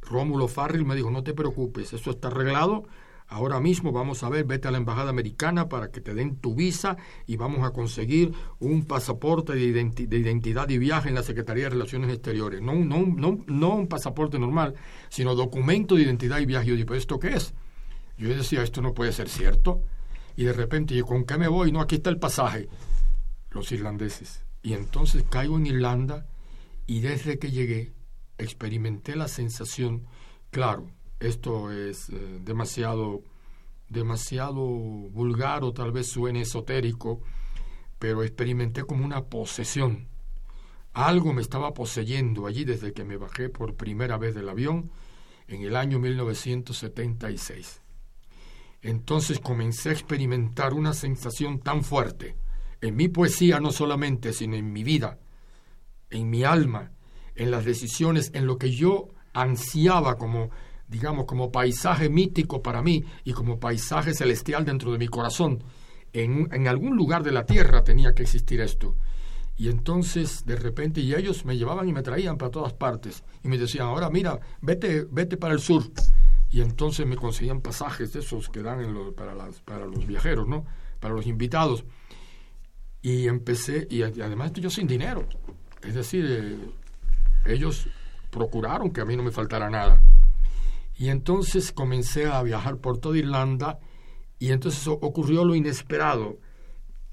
Rómulo Farril me dijo, no te preocupes, eso está arreglado. Ahora mismo vamos a ver, vete a la embajada americana para que te den tu visa y vamos a conseguir un pasaporte de, identidad y viaje en la Secretaría de Relaciones Exteriores. No, no, no, no un pasaporte normal, sino documento de identidad y viaje. Yo digo, ¿esto qué es? Yo decía, esto no puede ser cierto. Y de repente, yo, ¿con qué me voy? No, aquí está el pasaje. Los irlandeses. Y entonces caigo en Irlanda y desde que llegué experimenté la sensación, claro, esto es eh, demasiado, demasiado vulgar o tal vez suene esotérico, pero experimenté como una posesión. Algo me estaba poseyendo allí desde que me bajé por primera vez del avión en el año 1976. Entonces comencé a experimentar una sensación tan fuerte en mi poesía no solamente, sino en mi vida, en mi alma, en las decisiones, en lo que yo ansiaba como, digamos, como paisaje mítico para mí y como paisaje celestial dentro de mi corazón. En, en algún lugar de la tierra tenía que existir esto. Y entonces, de repente, y ellos me llevaban y me traían para todas partes. Y me decían, ahora mira, vete, vete para el sur y entonces me conseguían pasajes de esos que dan para, las, para los viajeros, ¿no? Para los invitados. Y empecé, y además yo sin dinero. Es decir, eh, ellos procuraron que a mí no me faltara nada. Y entonces comencé a viajar por toda Irlanda y entonces ocurrió lo inesperado.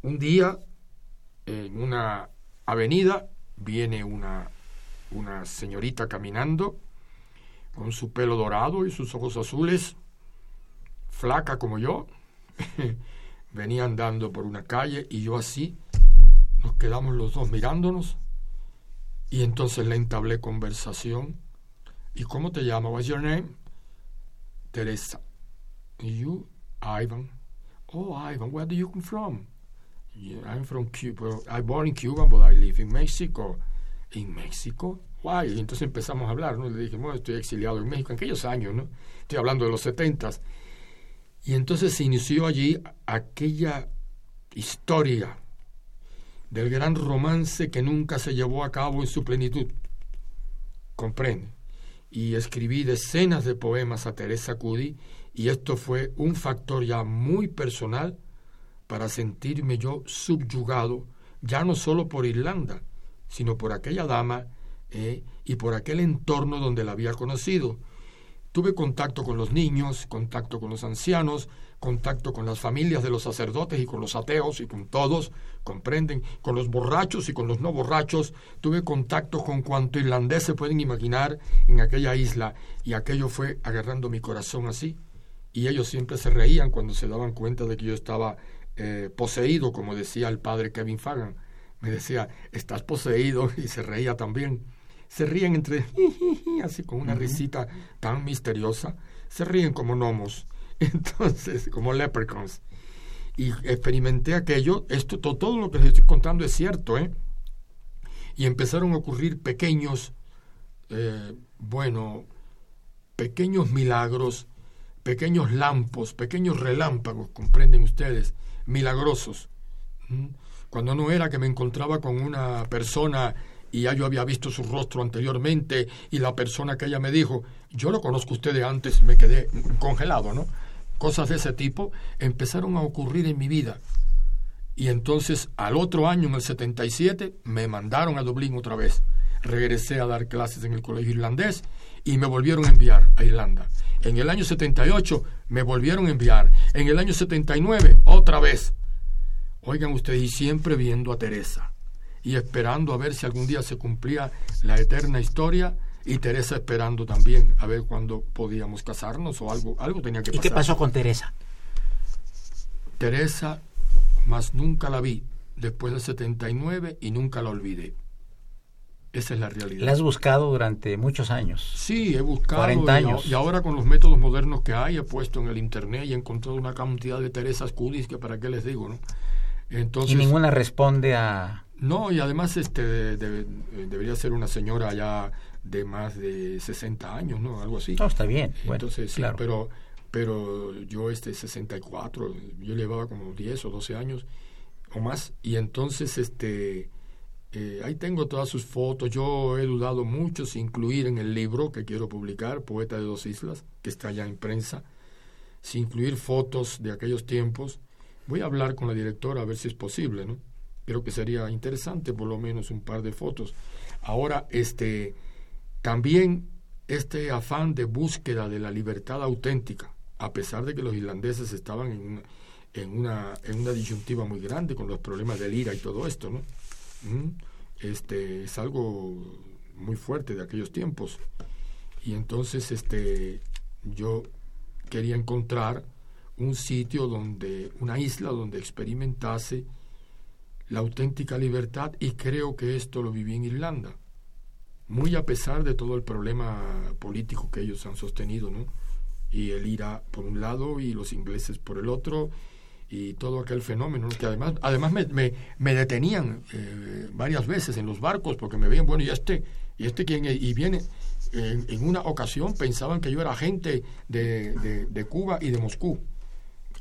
Un día, en una avenida, viene una, una señorita caminando con su pelo dorado y sus ojos azules, flaca como yo, venía andando por una calle y yo así, nos quedamos los dos mirándonos y entonces le entablé conversación. ¿Y cómo te llamas? What's your name? Teresa. you? Ivan. Oh, Ivan, where do you come from? I'm from Cuba. I born in Cuba, but I live in Mexico. In Mexico? Y entonces empezamos a hablar, ¿no? Le dije, bueno, estoy exiliado en México en aquellos años, ¿no? Estoy hablando de los setentas. Y entonces se inició allí aquella historia del gran romance que nunca se llevó a cabo en su plenitud. Comprende. Y escribí decenas de poemas a Teresa Cudi y esto fue un factor ya muy personal para sentirme yo subyugado, ya no solo por Irlanda, sino por aquella dama ¿eh? y por aquel entorno donde la había conocido. Tuve contacto con los niños, contacto con los ancianos, contacto con las familias de los sacerdotes y con los ateos y con todos, comprenden, con los borrachos y con los no borrachos. Tuve contacto con cuanto irlandés se pueden imaginar en aquella isla y aquello fue agarrando mi corazón así. Y ellos siempre se reían cuando se daban cuenta de que yo estaba eh, poseído, como decía el padre Kevin Fagan. Me decía, estás poseído y se reía también. Se ríen entre, así con una risita tan misteriosa, se ríen como gnomos, entonces, como leprechauns. Y experimenté aquello, esto, todo, todo lo que les estoy contando es cierto, ¿eh? Y empezaron a ocurrir pequeños, eh, bueno, pequeños milagros, pequeños lampos, pequeños relámpagos, comprenden ustedes, milagrosos. ¿Mm? Cuando no era que me encontraba con una persona y ya yo había visto su rostro anteriormente y la persona que ella me dijo, yo lo conozco usted de antes, me quedé congelado, ¿no? Cosas de ese tipo empezaron a ocurrir en mi vida. Y entonces al otro año, en el 77, me mandaron a Dublín otra vez. Regresé a dar clases en el colegio irlandés y me volvieron a enviar a Irlanda. En el año 78 me volvieron a enviar. En el año 79 otra vez. Oigan ustedes, y siempre viendo a Teresa y esperando a ver si algún día se cumplía la eterna historia y Teresa esperando también a ver cuándo podíamos casarnos o algo, algo tenía que pasar. ¿Y qué pasó con Teresa? Teresa, más nunca la vi después del 79 y nunca la olvidé. Esa es la realidad. ¿La has buscado durante muchos años? Sí, he buscado. 40 años. Y, ahora con los métodos modernos que hay, he puesto en el internet y he encontrado una cantidad de Teresas Cudis que para qué les digo, ¿no? Entonces, y ninguna responde a... No, y además este debería ser una señora ya de más de 60 años, ¿no? Algo así. No, está bien. Entonces, claro. pero, pero yo este 64, yo llevaba como 10 o 12 años o más, y entonces este eh, ahí tengo todas sus fotos. Yo he dudado mucho si incluir en el libro que quiero publicar, Poeta de dos Islas, que está ya en prensa, si incluir fotos de aquellos tiempos. Voy a hablar con la directora a ver si es posible, ¿no? Creo que sería interesante por lo menos un par de fotos. Ahora, este, también este afán de búsqueda de la libertad auténtica, a pesar de que los irlandeses estaban en una, en una, disyuntiva muy grande con los problemas del IRA y todo esto, ¿no? Este es algo muy fuerte de aquellos tiempos. Y entonces este yo quería encontrar un sitio donde una isla donde experimentase la auténtica libertad y creo que esto lo viví en Irlanda. Muy a pesar de todo el problema político que ellos han sostenido, ¿no? Y el IRA por un lado y los ingleses por el otro y todo aquel fenómeno, que además, además me, me, detenían eh, varias veces en los barcos porque me veían, bueno, y este, y este quién y viene, en, una ocasión pensaban que yo era agente de, de, Cuba y de Moscú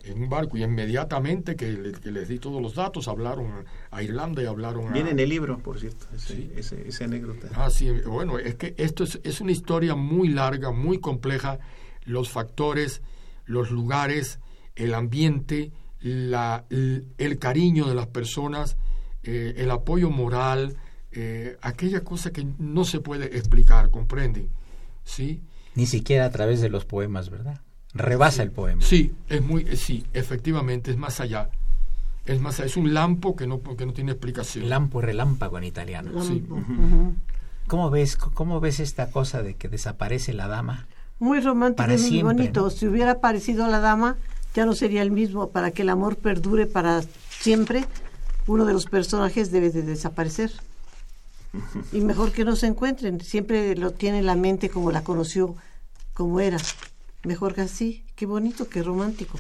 en un barco y inmediatamente que, les di todos los datos hablaron a, Irlanda y hablaron viene en el libro por cierto ese, anécdota ah sí bueno es que esto es, es una historia muy larga muy compleja los factores los lugares el ambiente la, el, cariño de las personas, eh, el apoyo moral, eh, aquella cosa que no se puede explicar, comprenden, ¿sí? Ni siquiera a través de los poemas, ¿verdad? Rebasa el poema. Sí, es muy, eh, sí, efectivamente, es más allá. Es más, es un lampo que no, que no tiene explicación. Lampo relámpago en italiano. Sí. ¿Cómo ves, cómo ves esta cosa de que desaparece la dama? Muy romántico y muy bonito. Si hubiera aparecido la dama, ya no sería el mismo. Para que el amor perdure para siempre, uno de los personajes debe de desaparecer. Y mejor que no se encuentren. Siempre lo tiene en la mente como la conoció, como era. Mejor que así. Qué bonito, qué romántico.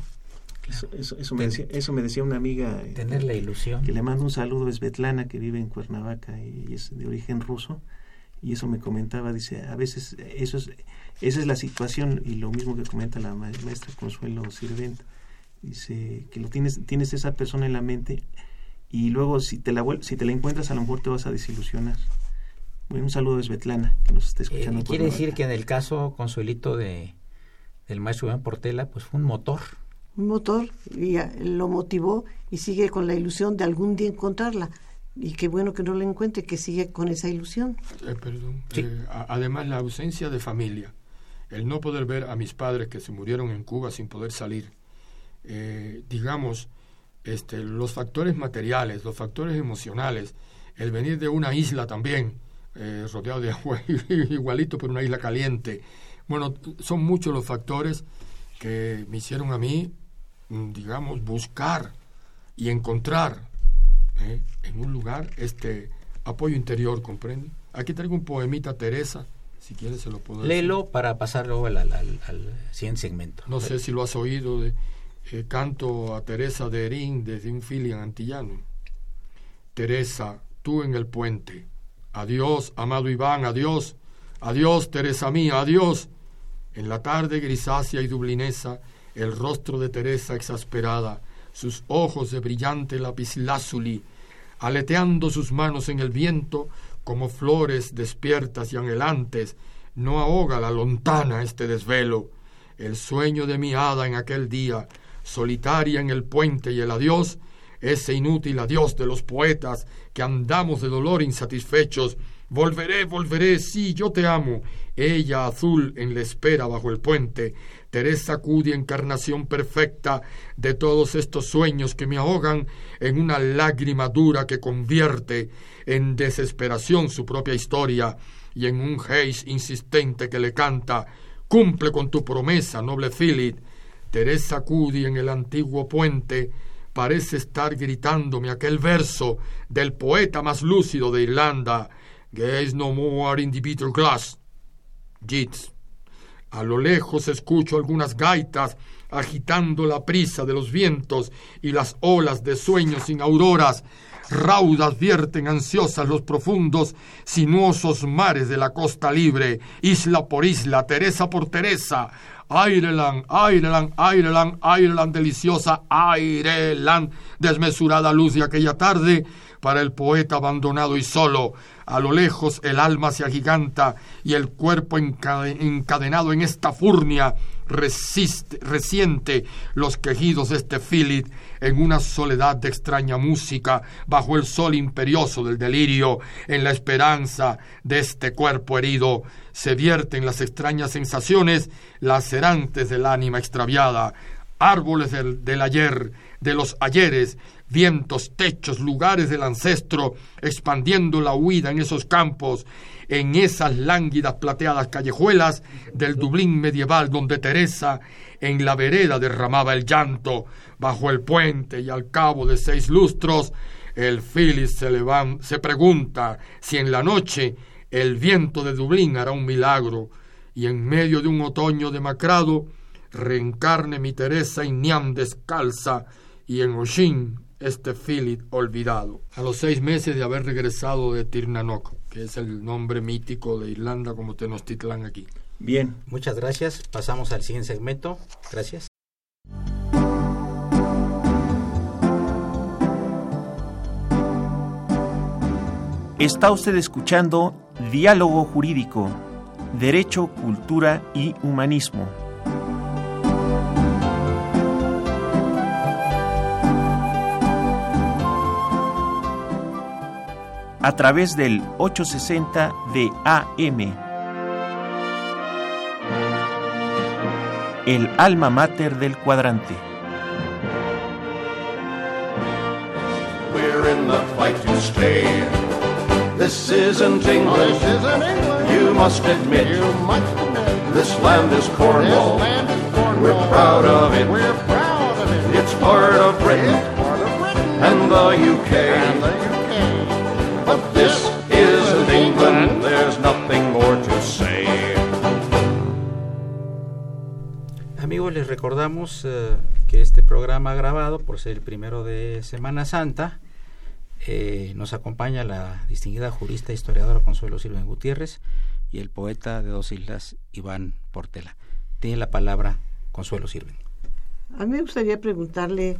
Eso, eso, me decía, eso me decía una amiga. Eh, Tener la ilusión. Que le mando un saludo, es Betlana, que vive en Cuernavaca y es de origen ruso. Y eso me comentaba, dice, a veces eso es esa es la situación y lo mismo que comenta la maestra Consuelo Sirvent. Dice que lo tienes, tienes esa persona en la mente y luego si te la si te la encuentras a lo mejor te vas a desilusionar. Bueno, un saludo de Svetlana que nos está escuchando. Eh, quiere decir que en el caso Consuelito de del maestro Iván Portela, pues fue un motor. Un motor y lo motivó y sigue con la ilusión de algún día encontrarla. Y qué bueno que no la encuentre, que sigue con esa ilusión. Eh, perdón. Eh, además, la ausencia de familia el no poder ver a mis padres que se murieron en Cuba sin poder salir, eh, digamos, este, los factores materiales, los factores emocionales, el venir de una isla también, eh, rodeado de agua, igualito por una isla caliente. Bueno, son muchos los factores que me hicieron a mí, mm, digamos, buscar y encontrar ¿eh? en un lugar este apoyo interior, ¿comprende? Aquí traigo un poemita, Teresa, si quieres se lo puedo decir. Léelo para pasar luego al, al, al, al siguiente segmento. No sé si lo has oído, de, eh, canto a Teresa de Erín desde un filian antillano. Teresa, tú en el puente. Adiós, amado Iván, adiós. Adiós, Teresa mía, adiós. En la tarde grisácea y dublinesa, el rostro de Teresa exasperada, sus ojos de brillante lapislázuli, aleteando sus manos en el viento como flores despiertas y anhelantes, no ahoga la lontana este desvelo. El sueño de mi hada en aquel día, solitaria en el puente y el adiós, ese inútil adiós de los poetas que andamos de dolor insatisfechos. Volveré, volveré, sí, yo te amo. Ella azul en la espera bajo el puente. Teresa Cudi, encarnación perfecta de todos estos sueños que me ahogan en una lágrima dura que convierte en desesperación su propia historia y en un geis insistente que le canta Cumple con tu promesa, noble Philip. Teresa Cudi en el antiguo puente parece estar gritándome aquel verso del poeta más lúcido de Irlanda, Gaze no more in the. Jits. A lo lejos escucho algunas gaitas agitando la prisa de los vientos y las olas de sueños sin auroras. Raudas vierten ansiosas los profundos, sinuosos mares de la costa libre, isla por isla, Teresa por Teresa, Ireland, Ireland, Ireland, Ireland deliciosa, Ireland, desmesurada luz de aquella tarde para el poeta abandonado y solo. A lo lejos el alma se agiganta y el cuerpo encadenado en esta furnia resiente los quejidos de este Philip en una soledad de extraña música bajo el sol imperioso del delirio, en la esperanza de este cuerpo herido, se vierten las extrañas sensaciones lacerantes del ánima extraviada, árboles del, del ayer, de los ayeres, vientos, techos, lugares del ancestro, expandiendo la huida en esos campos, en esas lánguidas plateadas callejuelas del Dublín medieval donde Teresa en la vereda derramaba el llanto, bajo el puente y al cabo de seis lustros, el Phyllis se, se pregunta si en la noche el viento de Dublín hará un milagro y en medio de un otoño demacrado reencarne mi Teresa Niam descalza y en Oshin este Philip olvidado. A los seis meses de haber regresado de Tirnanock, que es el nombre mítico de Irlanda como Tenochtitlan aquí. Bien. Muchas gracias. Pasamos al siguiente segmento. Gracias. Está usted escuchando Diálogo Jurídico, Derecho, Cultura y Humanismo. A través del 860 de AM. El alma mater del cuadrante. We're in the fight to stay. This isn't England. This isn't England. You must admit. You must admit. This land is Cornwall. This land is Cornwall. We're proud of it. We're proud of it. It's part of Britain It's part of Britain and the UK. and the this isn't England. There's nothing more to say. Amigos, les recordamos eh, que este programa grabado, por ser el primero de Semana Santa, eh, nos acompaña la distinguida jurista e historiadora Consuelo Silva Gutiérrez y el poeta de dos islas, Iván Portela. Tiene la palabra Consuelo Sirven. A mí me gustaría preguntarle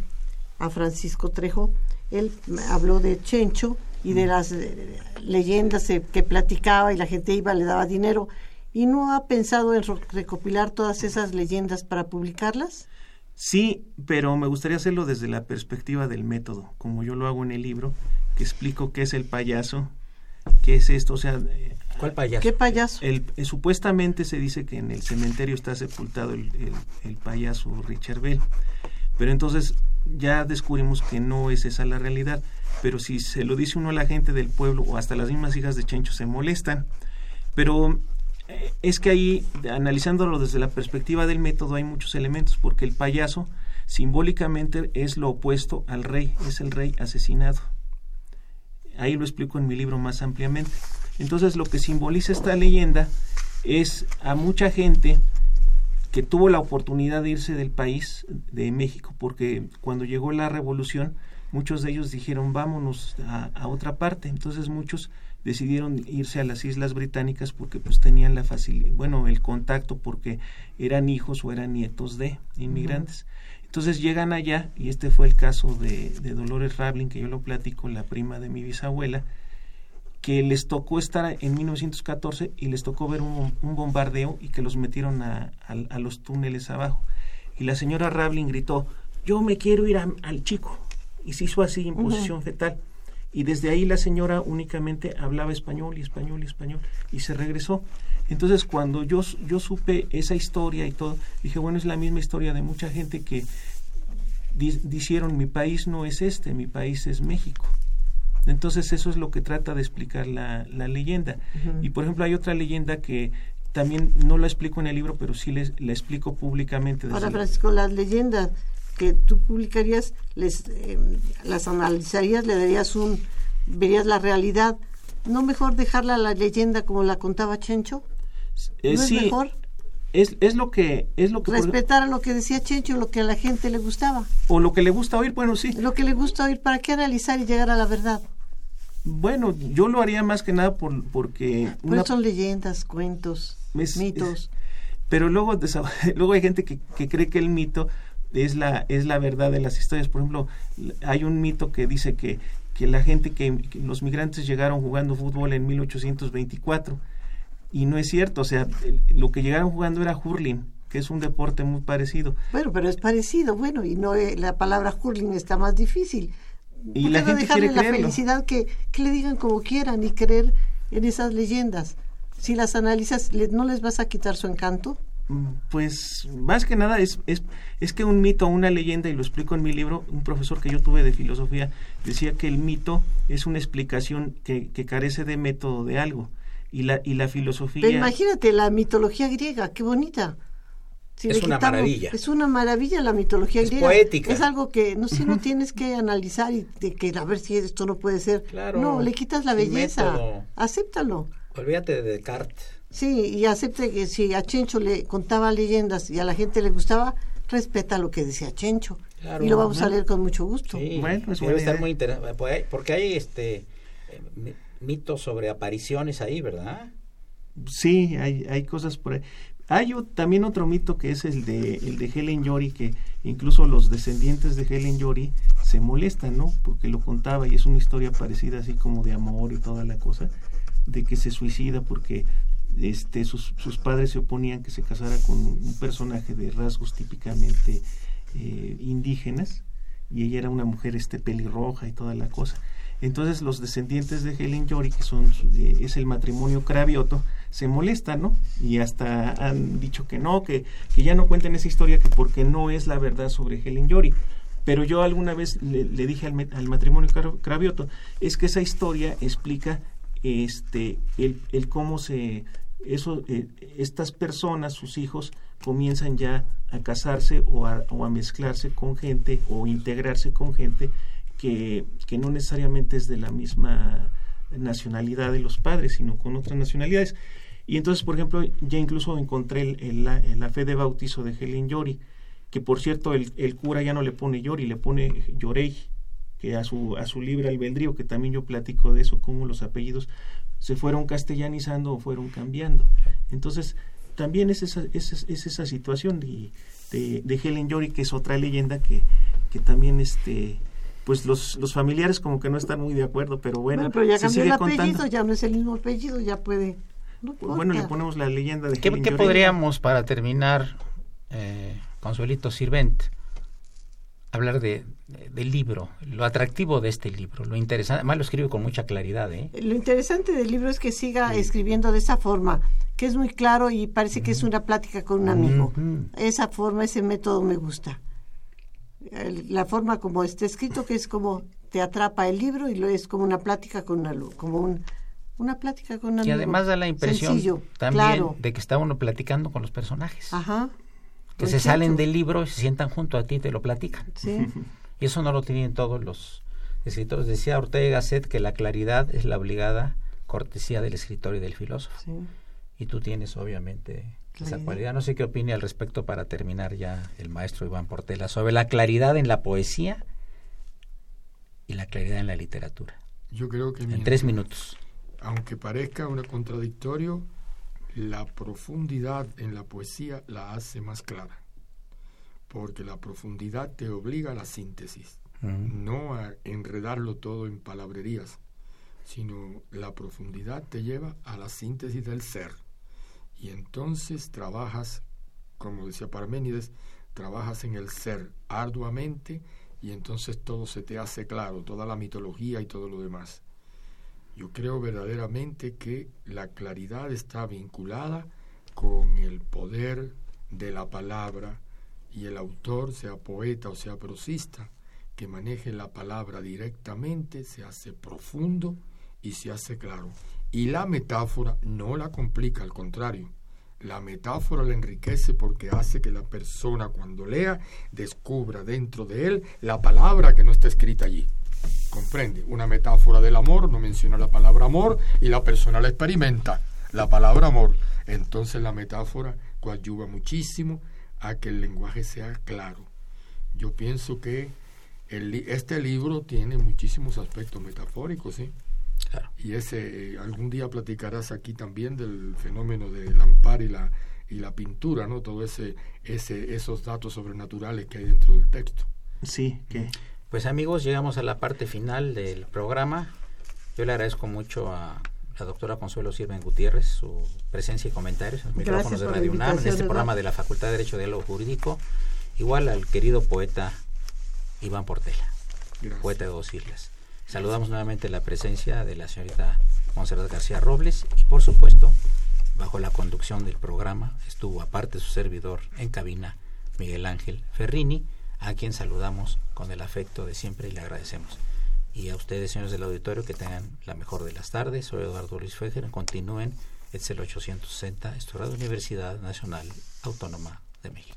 a Francisco Trejo, él habló de Chencho y de las eh, leyendas eh, que platicaba y la gente iba, le daba dinero, ¿y no ha pensado en recopilar todas esas leyendas para publicarlas? Sí, pero me gustaría hacerlo desde la perspectiva del método, como yo lo hago en el libro, que explico qué es el payaso, qué es esto, o sea, eh, ¿Cuál payaso? ¿Qué payaso? el, supuestamente se dice que en el cementerio está sepultado el, el- el payaso Richard Bell, pero entonces ya descubrimos que no es esa la realidad, pero si se lo dice uno a la gente del pueblo o hasta las mismas hijas de Chencho se molestan, pero eh, es que ahí, analizándolo desde la perspectiva del método, hay muchos elementos, porque el payaso simbólicamente es lo opuesto al rey, es el rey asesinado. Ahí lo explico en mi libro más ampliamente. Entonces lo que simboliza esta leyenda es a mucha gente que tuvo la oportunidad de irse del país de México, porque cuando llegó la revolución, muchos de ellos dijeron vámonos a, a otra parte. Entonces muchos decidieron irse a las Islas Británicas porque pues tenían la facilidad, bueno, el contacto porque eran hijos o eran nietos de inmigrantes. Entonces llegan allá, y este fue el caso de, de Dolores Rablin, que yo lo platico, la prima de mi bisabuela, que les tocó estar en 1914 y les tocó ver un, un bombardeo y que los metieron a, a- a los túneles abajo. Y la señora Rablin gritó, yo me quiero ir a- al chico. Y se hizo así en posición fetal. Y desde ahí la señora únicamente hablaba español y español y español y se regresó. Entonces cuando yo, yo supe esa historia y todo, dije, bueno, es la misma historia de mucha gente que di- dijeron, mi país no es este, mi país es México. Entonces eso es lo que trata de explicar la, la leyenda. Y por ejemplo hay otra leyenda que también no la explico en el libro, pero sí les, la explico públicamente. desde Ahora, Francisco, las leyendas que tú publicarías, les, eh, las analizarías, le darías un, verías la realidad. ¿No mejor dejarla la leyenda como la contaba Chencho? Eh, ¿No es sí, mejor es, es lo que es lo que respetar a lo que decía Chencho, lo que a la gente le gustaba? o lo que le gusta oír, bueno, sí. Lo que le gusta oír, ¿para qué analizar y llegar a la verdad? Bueno, yo lo haría más que nada por, porque Pues una- son leyendas, cuentos, Es- mitos. pero luego luego hay gente que, que cree que el mito es la es la verdad de las historias por ejemplo hay un mito que dice que que la gente que, que los migrantes llegaron jugando fútbol en 1824 y no es cierto o sea lo que llegaron jugando era hurling que es un deporte muy parecido Bueno, pero es parecido, bueno, y no eh, la palabra hurling está más difícil. Y ¿Por la gente dejarle quiere la creerlo. felicidad que, que le digan como quieran y creer en esas leyendas? Si las analizas, ¿no les vas a quitar su encanto? Mm, Pues más que nada es, es, es que un mito, una leyenda, y lo explico en mi libro, un profesor que yo tuve de filosofía decía que el mito es una explicación que, que carece de método de algo. Y la, y la filosofía... Pero imagínate la mitología griega, qué bonita. Si Es una maravilla. Es una maravilla la mitología Es griega. poética. Es algo que no si no tienes que analizar y de que a ver si esto no puede ser. Claro, no, le quitas la belleza. método. Acéptalo. Olvídate de Descartes. Sí, y acepte que si a Chencho le contaba leyendas y a la gente le gustaba, respeta lo que decía Chencho. Claro. y lo vamos a Ajá. leer con mucho gusto. Sí, Bueno, es debe estar idea. muy interesante. Porque hay este eh, mi- mitos sobre apariciones ahí, ¿verdad? Sí, hay, hay cosas por ahí. Hay también otro mito que es el de, el de Helen Yori, que incluso los descendientes de Helen Yori se molestan, ¿no? Porque lo contaba y es una historia parecida así como de amor y toda la cosa, de que se suicida porque este, sus, sus padres se oponían que se casara con un personaje de rasgos típicamente eh, indígenas y ella era una mujer este pelirroja y toda la cosa. Entonces los descendientes de Helen Yori, que son eh, es el matrimonio Cravioto, se molestan, ¿no? Y hasta han dicho que no, que, ya no cuenten esa historia, que porque no es la verdad sobre Helen Yori. Pero yo alguna vez le, dije al, al matrimonio Cra- Cravioto, es que esa historia explica este el, el cómo se eso eh, estas personas, sus hijos, comienzan ya a casarse o a, o a mezclarse con gente o integrarse con gente que, no necesariamente es de la misma nacionalidad de los padres, sino con otras nacionalidades. Y entonces, por ejemplo, ya incluso encontré el- la, fe de bautizo de Helen Yori, que por cierto el, el cura ya no le pone Yori, le pone Yorei, que a su, a su libre albedrío, que también yo platico de eso, cómo los apellidos se fueron castellanizando o fueron cambiando. Entonces, también es esa, es, es esa situación de, de, de Helen Yori, que es otra leyenda que, que también este pues los, los familiares como que no están muy de acuerdo, pero bueno, Bueno, pero ya se cambió el sigue apellido, contando. ya no es el mismo apellido, ya puede. No Bueno, le ponemos la leyenda de ¿Qué, qué podríamos, para terminar, eh, Consuelito Sirvent, hablar de, de- del libro, lo atractivo de este libro, lo interesante, además lo escribe con mucha claridad, ¿eh? Lo interesante del libro es que siga escribiendo de esa forma, que es muy claro y parece que es una plática con un amigo. Esa forma, ese método me gusta. El- La forma como está escrito, que es como te atrapa el libro y lo es como una plática con un alu- como un, una plática con un Y además da la impresión Sencillo, también claro. de que está uno platicando con los personajes. Ajá. que se salen del libro y se sientan junto a ti y te lo platican. Sí. Y eso no lo tienen todos los escritores. Decía Ortega y Gasset que la claridad es la obligada cortesía del escritor y del filósofo. sí. Y tú tienes obviamente esa cualidad. No sé qué opine al respecto para terminar ya el maestro Iván Portela sobre la claridad en la poesía y la claridad en la literatura. Yo creo que En mientras- tres minutos. aunque parezca un contradictorio, la profundidad en la poesía la hace más clara, porque la profundidad te obliga a la síntesis, no a enredarlo todo en palabrerías, sino la profundidad te lleva a la síntesis del ser. Y entonces trabajas, como decía Parménides, trabajas en el ser arduamente y entonces todo se te hace claro, toda la mitología y todo lo demás. Yo creo verdaderamente que la claridad está vinculada con el poder de la palabra y el autor, sea poeta o sea prosista, que maneje la palabra directamente, se hace profundo y se hace claro. Y la metáfora no la complica, al contrario. La metáfora la enriquece porque hace que la persona cuando lea descubra dentro de él la palabra que no está escrita allí. Comprende, una metáfora del amor no menciona la palabra amor y la persona la experimenta, la palabra amor. Entonces la metáfora coadyuva muchísimo a que el lenguaje sea claro. Yo pienso que el este libro tiene muchísimos aspectos metafóricos, ¿sí? Claro. Y ese, eh, algún día platicarás aquí también del fenómeno del amparo y la, y la pintura, ¿no? Todo ese, ese, esos datos sobrenaturales que hay dentro del texto. Sí, que Pues amigos, llegamos a la parte final del programa. Yo le agradezco mucho a la doctora Consuelo Sirven Gutiérrez su presencia y comentarios en los micrófonos de Radio UNAM, en este programa de la Facultad de Derecho y Diálogo Jurídico. Igual al querido poeta Iván Portela, Gracias. poeta de dos islas. Saludamos nuevamente la presencia de la señorita Monserrat García Robles y por supuesto, bajo la conducción del programa, estuvo aparte su servidor en cabina, Miguel Ángel Ferrini, a quien saludamos con el afecto de siempre y le agradecemos. Y a ustedes, señores del auditorio, que tengan la mejor de las tardes. Soy Eduardo Luis Fejer. Continúen. Es el 860, esto es Radio Universidad Nacional Autónoma de México.